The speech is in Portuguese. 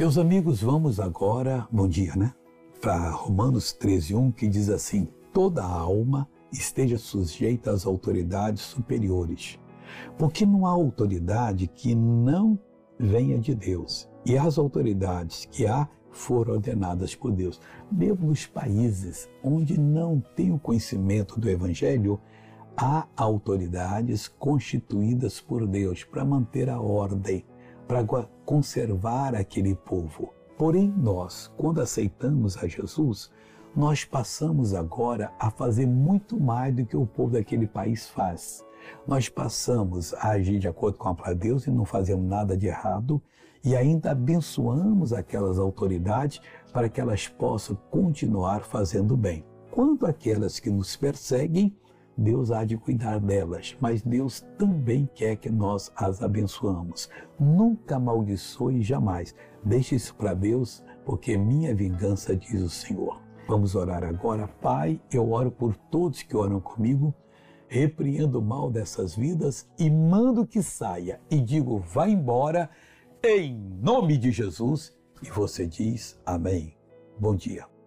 Meus amigos, vamos agora, bom dia, né? Para Romanos 13, 1, que diz assim: toda alma esteja sujeita às autoridades superiores, porque não há autoridade que não venha de Deus, e as autoridades que há foram ordenadas por Deus. Mesmo nos países onde não tem o conhecimento do Evangelho, há autoridades constituídas por Deus para manter a ordem, para conservar aquele povo. Porém, nós, quando aceitamos a Jesus, nós passamos agora a fazer muito mais do que o povo daquele país faz. Nós passamos a agir de acordo com a palavra de Deus e não fazemos nada de errado e ainda abençoamos aquelas autoridades para que elas possam continuar fazendo bem. Quanto aquelas que nos perseguem, Deus há de cuidar delas, mas Deus também quer que nós as abençoamos. Nunca amaldiçoe jamais. Deixe isso para Deus, porque minha vingança diz o Senhor. Vamos orar agora. Pai, eu oro por todos que oram comigo, repreendo o mal dessas vidas e mando que saia e digo, vá embora, em nome de Jesus. E você diz amém. Bom dia.